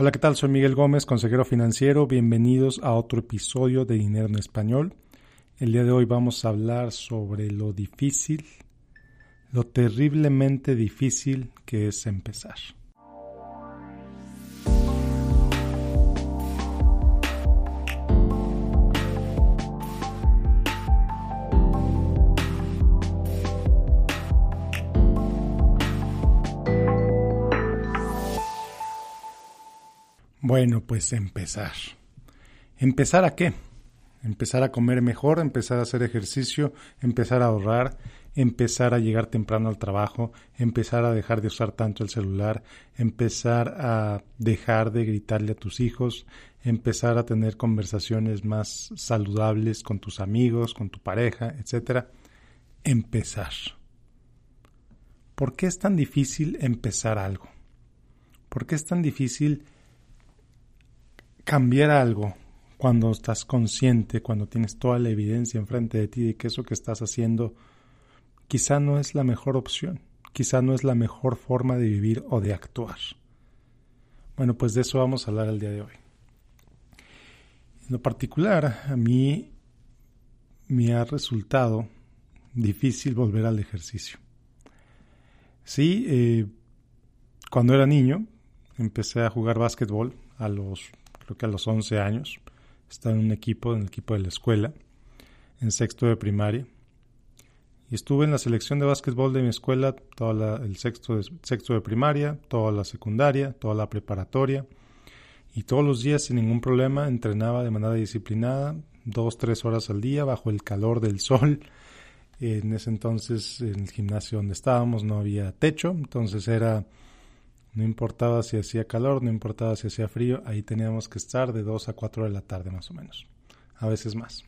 Hola, ¿qué tal? Soy Miguel Gómez, consejero financiero. Bienvenidos a otro episodio de Dinero en Español. El día de hoy vamos a hablar sobre lo difícil, lo terriblemente difícil que es empezar. Bueno, pues empezar. ¿Empezar a qué? Empezar a comer mejor, empezar a hacer ejercicio, empezar a ahorrar, empezar a llegar temprano al trabajo, empezar a dejar de usar tanto el celular, empezar a dejar de gritarle a tus hijos, empezar a tener conversaciones más saludables con tus amigos, con tu pareja, etcétera. Empezar. ¿Por qué es tan difícil empezar algo? ¿Por qué es tan difícil cambiar algo cuando estás consciente, cuando tienes toda la evidencia enfrente de ti de que eso que estás haciendo quizá no es la mejor opción, quizá no es la mejor forma de vivir o de actuar. Bueno, pues de eso vamos a hablar el día de hoy. En lo particular, a mí me ha resultado difícil volver al ejercicio. Sí, eh, cuando era niño empecé a jugar básquetbol a los creo que a los 11 años. Estaba en un equipo, en el equipo de la escuela, en sexto de primaria. Y estuve en la selección de básquetbol de mi escuela todo el sexto sexto de primaria, toda la secundaria, toda la preparatoria. Y todos los días sin ningún problema entrenaba de manera disciplinada, dos, tres horas al día bajo el calor del sol. En ese entonces, en el gimnasio donde estábamos no había techo, entonces era no importaba si hacía calor, no importaba si hacía frío, ahí teníamos que estar de 2 a 4 de la tarde más o menos, a veces más.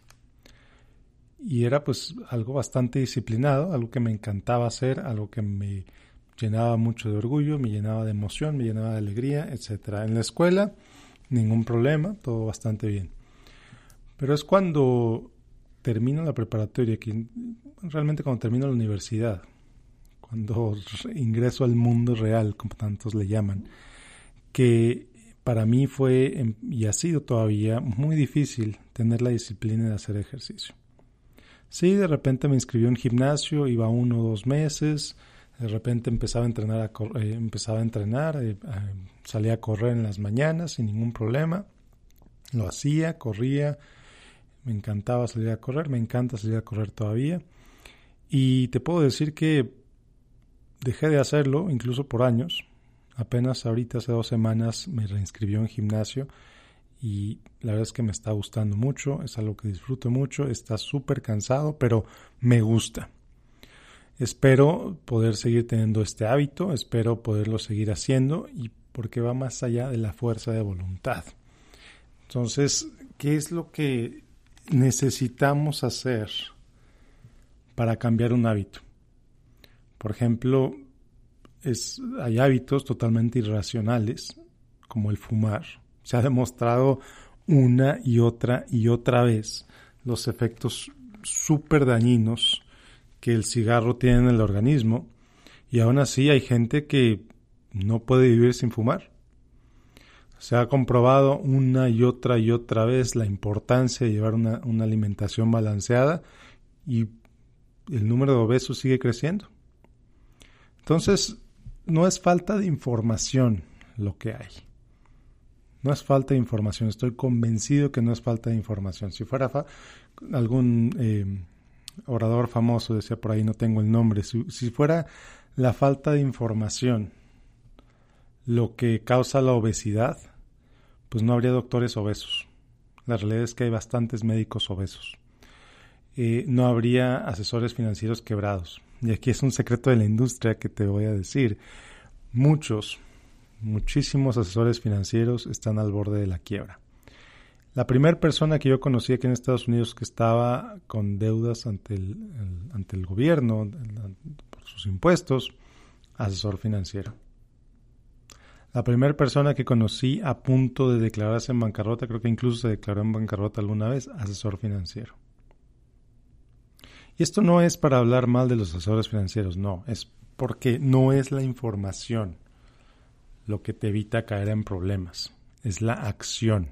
Y era pues algo bastante disciplinado, algo que me encantaba hacer, algo que me llenaba mucho de orgullo, me llenaba de emoción, me llenaba de alegría, etc. En la escuela, ningún problema, todo bastante bien. Pero es cuando termino la preparatoria, realmente cuando termino la universidad, cuando ingreso al mundo real, como tantos le llaman, que para mí fue em, y ha sido todavía muy difícil tener la disciplina de hacer ejercicio. Sí, de repente me inscribió en gimnasio, iba uno o dos meses, de repente empezaba a entrenar, a eh, empezaba a entrenar, eh, salía a correr en las mañanas sin ningún problema, lo hacía, corría, me encantaba salir a correr, me encanta salir a correr todavía. Y te puedo decir que Dejé de hacerlo, incluso por años. Apenas ahorita hace dos semanas me reinscribió en gimnasio y la verdad es que me está gustando mucho, es algo que disfruto mucho, está súper cansado, pero me gusta. Espero poder seguir teniendo este hábito, espero poderlo seguir haciendo y porque va más allá de la fuerza de voluntad. Entonces, ¿qué es lo que necesitamos hacer para cambiar un hábito? Por ejemplo, hay hábitos totalmente irracionales, como el fumar. Se ha demostrado una y otra y otra vez los efectos súper dañinos que el cigarro tiene en el organismo y aún así hay gente que no puede vivir sin fumar. Se ha comprobado una y otra y otra vez la importancia de llevar una alimentación balanceada y el número de obesos sigue creciendo. Entonces, no es falta de información lo que hay. No es falta de información, estoy convencido que no es falta de información. Si fuera algún eh, orador famoso, decía por ahí, no tengo el nombre, si, si fuera la falta de información lo que causa la obesidad, pues no habría doctores obesos. La realidad es que hay bastantes médicos obesos. Eh, no habría asesores financieros quebrados y aquí es un secreto de la industria que te voy a decir, muchos, muchísimos asesores financieros están al borde de la quiebra. La primera persona que yo conocí aquí en Estados Unidos que estaba con deudas ante el, ante el gobierno por sus impuestos, asesor financiero. La primera persona que conocí a punto de declararse en bancarrota, creo que incluso se declaró en bancarrota alguna vez, asesor financiero. Y esto no es para hablar mal de los asesores financieros, no, es porque no es la información lo que te evita caer en problemas. es la acción.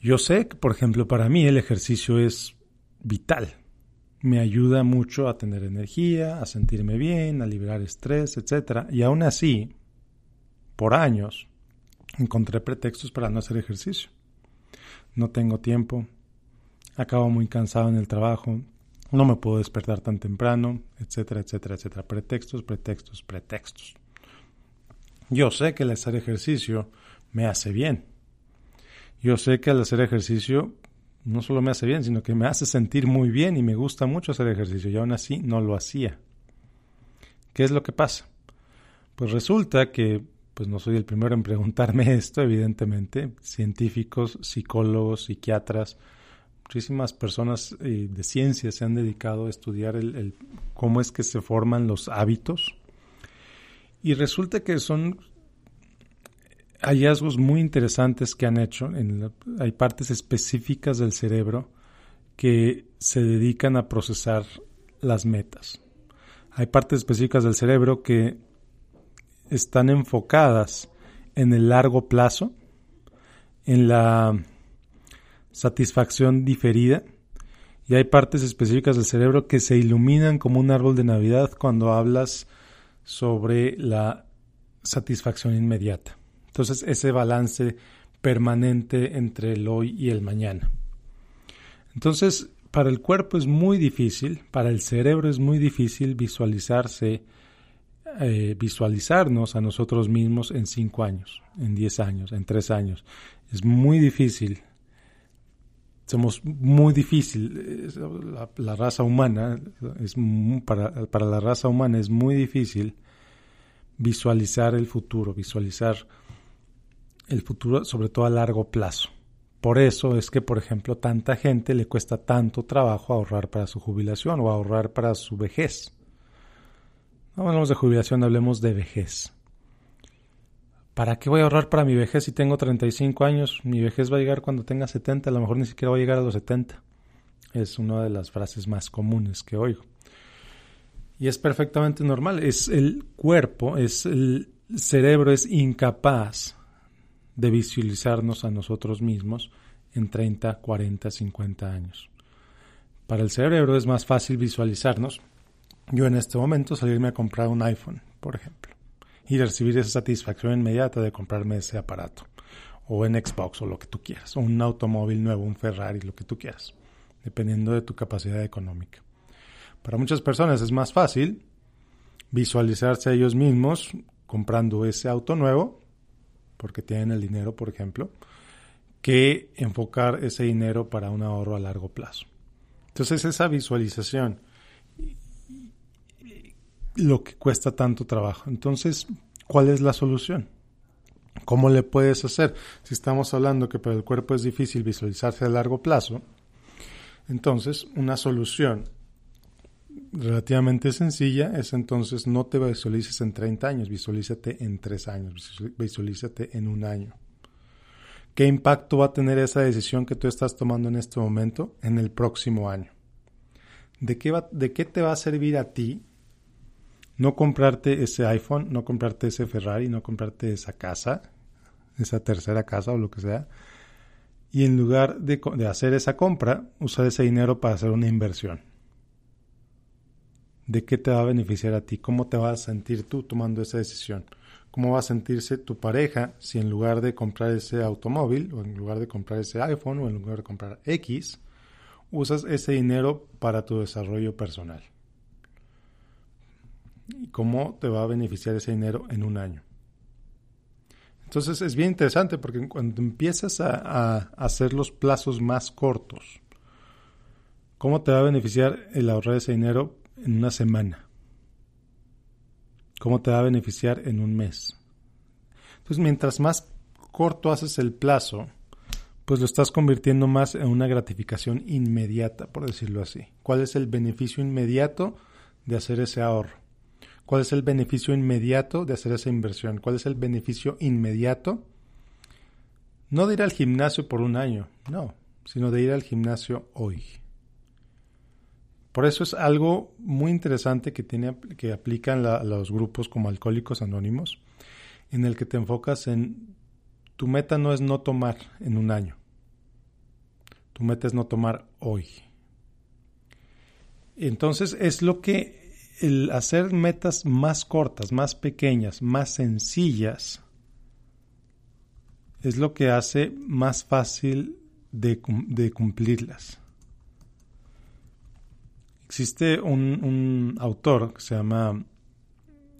Yo sé que, por ejemplo, para mí el ejercicio es vital. Me ayuda mucho a tener energía, a sentirme bien, a liberar estrés, etc. Y aún así, por años, encontré pretextos para no hacer ejercicio. No tengo tiempo, acabo muy cansado en el trabajo, no me puedo despertar tan temprano, etcétera, etcétera, etcétera. Pretextos, pretextos, pretextos. Yo sé que el hacer ejercicio me hace bien. Yo sé que al hacer ejercicio no solo me hace bien, sino que me hace sentir muy bien y me gusta mucho hacer ejercicio y aún así no lo hacía. ¿Qué es lo que pasa? Pues resulta que pues no soy el primero en preguntarme esto, evidentemente. Científicos, psicólogos, psiquiatras, muchísimas personas eh, de ciencia se han dedicado a estudiar el, cómo es que se forman los hábitos. Y resulta que son hallazgos muy interesantes que han hecho. hay partes específicas del cerebro que se dedican a procesar las metas. Hay partes específicas del cerebro que están enfocadas en el largo plazo, en la satisfacción diferida, y hay partes específicas del cerebro que se iluminan como un árbol de Navidad cuando hablas sobre la satisfacción inmediata. Entonces, ese balance permanente entre el hoy y el mañana. Entonces, para el cuerpo es muy difícil, para el cerebro es muy difícil visualizarse, eh, visualizarnos a nosotros mismos en cinco años, en diez años, en tres años. Es muy difícil somos muy difícil, la, raza humana, es para, para, la raza humana es muy difícil visualizar el futuro, visualizar el futuro sobre todo a largo plazo. Por eso es que, por ejemplo, tanta gente le cuesta tanto trabajo ahorrar para su jubilación o ahorrar para su vejez. No hablamos de jubilación, hablemos de vejez. ¿Para qué voy a ahorrar para mi vejez si tengo 35 años? Mi vejez va a llegar cuando tenga 70, a lo mejor ni siquiera va a llegar a los 70. Es una de las frases más comunes que oigo. Y es perfectamente normal. Es el cuerpo, es el cerebro es incapaz de visualizarnos a nosotros mismos en 30, 40, 50 años. Para el cerebro es más fácil visualizarnos. Yo en este momento salirme a comprar un iPhone, por ejemplo y recibir esa satisfacción inmediata de comprarme ese aparato. O en Xbox o lo que tú quieras. O un automóvil nuevo, un Ferrari, lo que tú quieras. Dependiendo de tu capacidad económica. Para muchas personas es más fácil visualizarse a ellos mismos comprando ese auto nuevo, porque tienen el dinero, por ejemplo, que enfocar ese dinero para un ahorro a largo plazo. Entonces esa visualización lo que cuesta tanto trabajo. Entonces, ¿cuál es la solución? ¿Cómo le puedes hacer? Si estamos hablando que para el cuerpo es difícil visualizarse a largo plazo, entonces una solución relativamente sencilla es entonces no te visualices en 30 años, visualízate en 3 años, visualízate en un año. ¿Qué impacto va a tener esa decisión que tú estás tomando en este momento en el próximo año? ¿De qué, de qué te va a servir a ti no comprarte ese iPhone, no comprarte ese Ferrari, no comprarte esa casa, esa tercera casa o lo que sea, y en lugar de, hacer esa compra, usar ese dinero para hacer una inversión. ¿De qué te va a beneficiar a ti? ¿Cómo te vas a sentir tú tomando esa decisión? ¿Cómo va a sentirse tu pareja si en lugar de comprar ese automóvil o en lugar de comprar ese iPhone o en lugar de comprar X, usas ese dinero para tu desarrollo personal? Y cómo te va a beneficiar ese dinero en un año. Entonces es bien interesante porque cuando empiezas a, hacer los plazos más cortos, ¿cómo te va a beneficiar el ahorrar ese dinero en una semana? ¿Cómo te va a beneficiar en un mes? Entonces mientras más corto haces el plazo, pues lo estás convirtiendo más en una gratificación inmediata, por decirlo así. ¿Cuál es el beneficio inmediato de hacer ese ahorro? ¿Cuál es el beneficio inmediato de hacer esa inversión? ¿Cuál es el beneficio inmediato? No de ir al gimnasio por un año, no, sino de ir al gimnasio hoy. Por eso es algo muy interesante que, tiene, que aplican los grupos como Alcohólicos Anónimos, en el que te enfocas en tu meta no es no tomar en un año. Tu meta es no tomar hoy. Entonces es lo que el hacer metas más cortas, más pequeñas, más sencillas, es lo que hace más fácil de, cumplirlas. Existe un, autor que se llama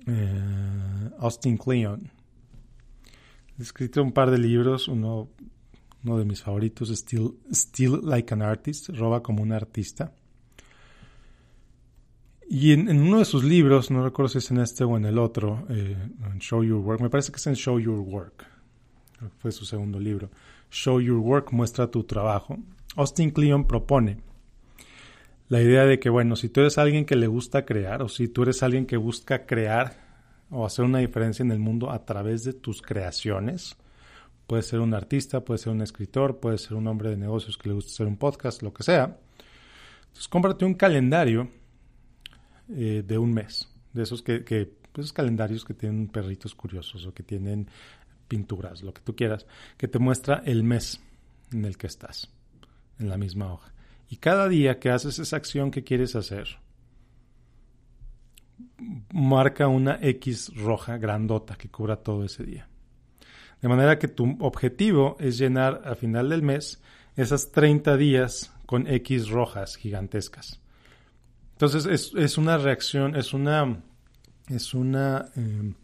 eh, Austin Kleon. Ha escrito un par de libros, uno, uno de mis favoritos, Still, Still Like an Artist, Roba como un artista. Y en, uno de sus libros, no recuerdo si es en este o en el otro, eh, en Show Your Work, me parece que es en Show Your Work, fue su segundo libro, Show Your Work, muestra tu trabajo. Austin Kleon propone la idea de que, bueno, si tú eres alguien que le gusta crear o si tú eres alguien que busca crear o hacer una diferencia en el mundo a través de tus creaciones, puede ser un artista, puede ser un escritor, puede ser un hombre de negocios que le gusta hacer un podcast, lo que sea. Entonces, cómprate un calendario eh, de un mes, de esos que, que pues, calendarios que tienen perritos curiosos o que tienen pinturas, lo que tú quieras, que te muestra el mes en el que estás, en la misma hoja. Y cada día que haces esa acción que quieres hacer, marca una X roja grandota que cubra todo ese día. De manera que tu objetivo es llenar a final del mes esas 30 días con X rojas gigantescas. Entonces es, una reacción, es una, es una em,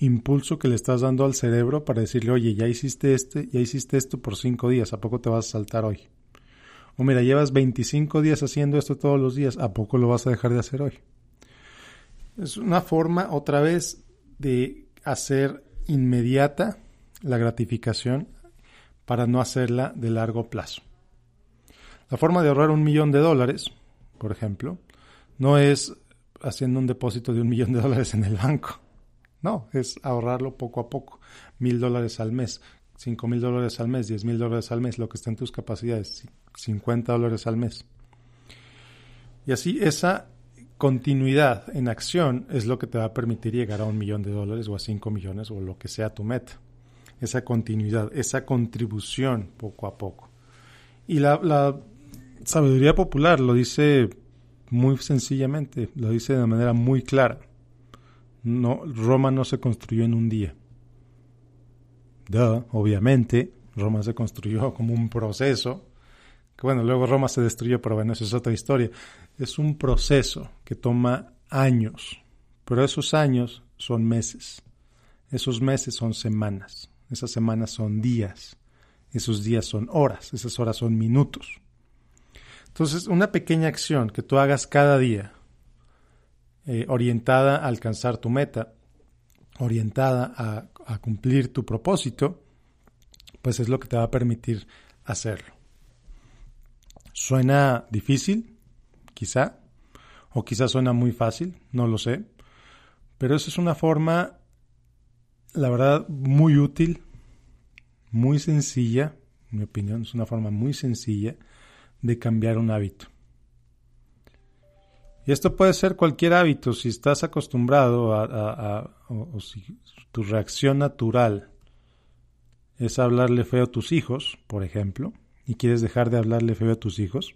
impulso que le estás dando al cerebro para decirle, oye, ya hiciste este, ya hiciste esto por cinco días, ¿a poco te vas a saltar hoy? O mira, llevas 25 días haciendo esto todos los días, ¿a poco lo vas a dejar de hacer hoy? Es una forma otra vez de hacer inmediata la gratificación para no hacerla de largo plazo. La forma de ahorrar un millón de dólares, por ejemplo, no es haciendo un depósito de un millón de dólares en el banco. No, es ahorrarlo poco a poco. Mil dólares al mes, cinco mil dólares al mes, diez mil dólares al mes, lo que está en tus capacidades, cincuenta dólares al mes. Y así esa continuidad en acción es lo que te va a permitir llegar a un millón de dólares o a cinco millones o lo que sea tu meta. Esa continuidad, esa contribución poco a poco. Y la, la sabiduría popular lo dice muy sencillamente, lo dice de manera muy clara. No, Roma no se construyó en un día. obviamente, Roma se construyó como un proceso, que bueno, luego Roma se destruyó, pero bueno, eso es otra historia. Es un proceso que toma años, pero esos años son meses, esos meses son semanas, esas semanas son días, esos días son horas, esas horas son minutos. Entonces, una pequeña acción que tú hagas cada día, eh, orientada a alcanzar tu meta, orientada a, cumplir tu propósito, pues es lo que te va a permitir hacerlo. Suena difícil, quizá, o quizá suena muy fácil, no lo sé, pero esa es una forma, la verdad, muy útil, muy sencilla, en mi opinión, es una forma muy sencilla de cambiar un hábito. Y esto puede ser cualquier hábito, si estás acostumbrado a, o, si tu reacción natural es hablarle feo a tus hijos, por ejemplo, y quieres dejar de hablarle feo a tus hijos,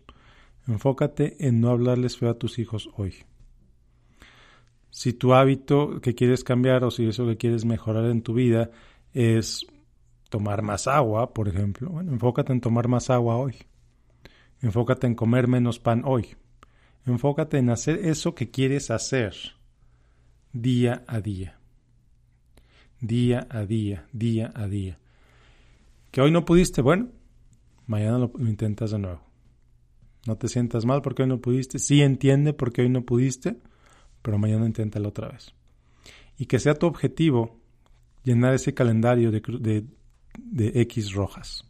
enfócate en no hablarles feo a tus hijos hoy. Si tu hábito que quieres cambiar o si eso que quieres mejorar en tu vida es tomar más agua, por ejemplo, bueno, enfócate en tomar más agua hoy. Enfócate en comer menos pan hoy. Enfócate en hacer eso que quieres hacer día a día. Día a día, día a día. Que hoy no pudiste, bueno, mañana lo, intentas de nuevo. No te sientas mal porque hoy no pudiste. Sí entiende porque hoy no pudiste, pero mañana inténtalo otra vez. Y que sea tu objetivo llenar ese calendario de, X rojas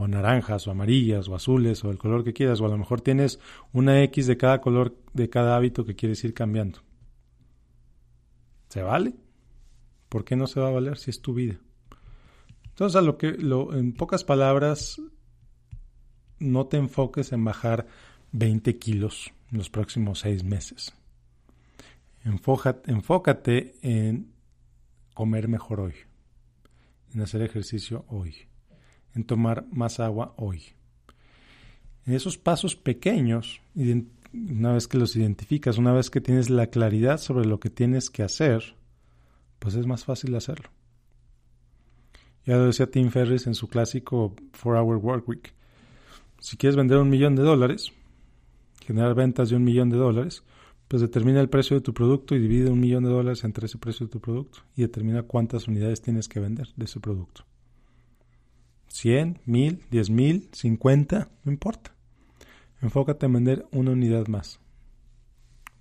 o naranjas o amarillas o azules o el color que quieras o a lo mejor tienes una X de cada color de cada hábito que quieres ir cambiando. ¿Se vale? ¿Por qué no se va a valer si es tu vida? Entonces, lo que en pocas palabras, no te enfoques en bajar 20 kilos en los próximos seis meses. enfócate en comer mejor hoy en hacer ejercicio hoy, en tomar más agua hoy. En esos pasos pequeños, una vez que los identificas, una vez que tienes la claridad sobre lo que tienes que hacer, pues es más fácil hacerlo. Ya lo decía Tim Ferriss en su clásico 4-Hour Work Week. Si quieres vender un millón de dólares, generar ventas de un millón de dólares, pues determina el precio de tu producto y divide un millón de dólares entre ese precio de tu producto y determina cuántas unidades tienes que vender de ese producto. 100, 1000, 10 mil, 50, no importa. Enfócate en vender una unidad más,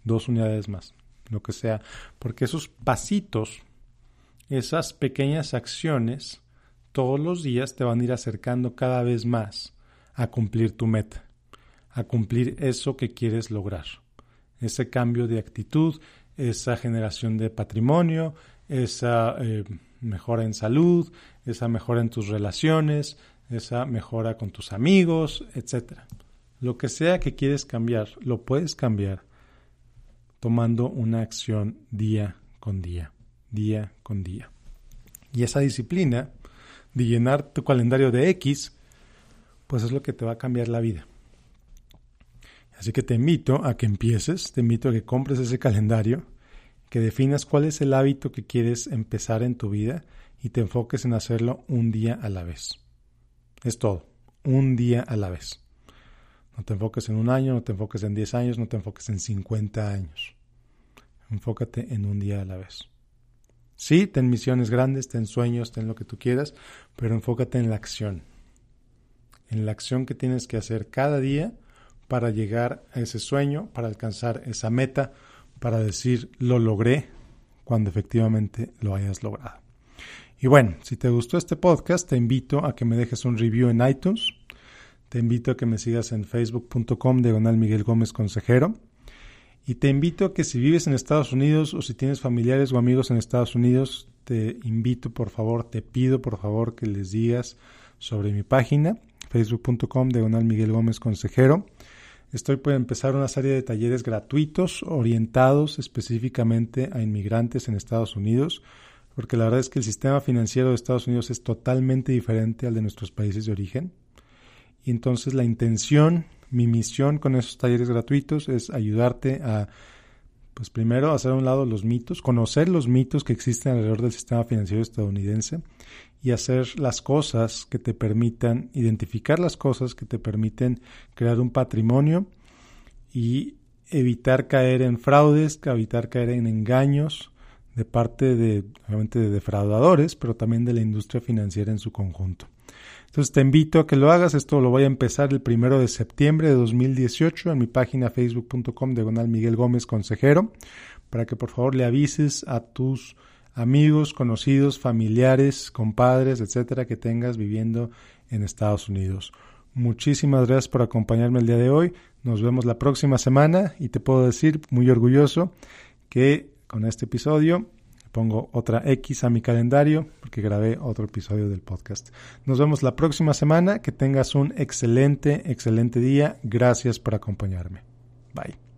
dos unidades más, lo que sea, porque esos pasitos, esas pequeñas acciones, todos los días te van a ir acercando cada vez más a cumplir tu meta, a cumplir eso que quieres lograr, ese cambio de actitud, esa generación de patrimonio, esa eh, mejora en salud, esa mejora en tus relaciones, esa mejora con tus amigos, etcétera. Lo que sea que quieres cambiar, lo puedes cambiar tomando una acción día con día, día con día. Y esa disciplina de llenar tu calendario de X, pues es lo que te va a cambiar la vida. Así que te invito a que empieces, te invito a que compres ese calendario, que definas cuál es el hábito que quieres empezar en tu vida y te enfoques en hacerlo un día a la vez. Es todo, un día a la vez. No te enfoques en un año, no te enfoques en 10 años, no te enfoques en 50 años. Enfócate en un día a la vez. Sí, ten misiones grandes, ten sueños, ten lo que tú quieras, pero enfócate en la acción. En la acción que tienes que hacer cada día para llegar a ese sueño, para alcanzar esa meta, para decir lo logré cuando efectivamente lo hayas logrado. Y bueno, si te gustó este podcast, te invito a que me dejes un review en iTunes te invito a que me sigas en facebook.com diagonal Miguel Gómez Consejero. Y te invito a que si vives en Estados Unidos o si tienes familiares o amigos en Estados Unidos, te invito por favor, te pido por favor que les digas sobre mi página, facebook.com diagonal Miguel Gómez Consejero. Estoy por empezar una serie de talleres gratuitos orientados específicamente a inmigrantes en Estados Unidos, porque la verdad es que el sistema financiero de Estados Unidos es totalmente diferente al de nuestros países de origen. Y entonces la intención, mi misión con esos talleres gratuitos es ayudarte a, pues primero, hacer a un lado los mitos, conocer los mitos que existen alrededor del sistema financiero estadounidense y hacer las cosas que te permitan, identificar las cosas que te permiten crear un patrimonio y evitar caer en fraudes, evitar caer en engaños de parte de, obviamente, de defraudadores, pero también de la industria financiera en su conjunto. Entonces te invito a que lo hagas. Esto lo voy a empezar el primero de septiembre de 2018 en mi página facebook.com diagonal Miguel Gómez Consejero para que por favor le avises a tus amigos, conocidos, familiares, compadres, etcétera, que tengas viviendo en Estados Unidos. Muchísimas gracias por acompañarme el día de hoy. Nos vemos la próxima semana y te puedo decir muy orgulloso que con este episodio pongo otra X a mi calendario porque grabé otro episodio del podcast. Nos vemos la próxima semana. Que tengas un excelente, excelente día. Gracias por acompañarme. Bye.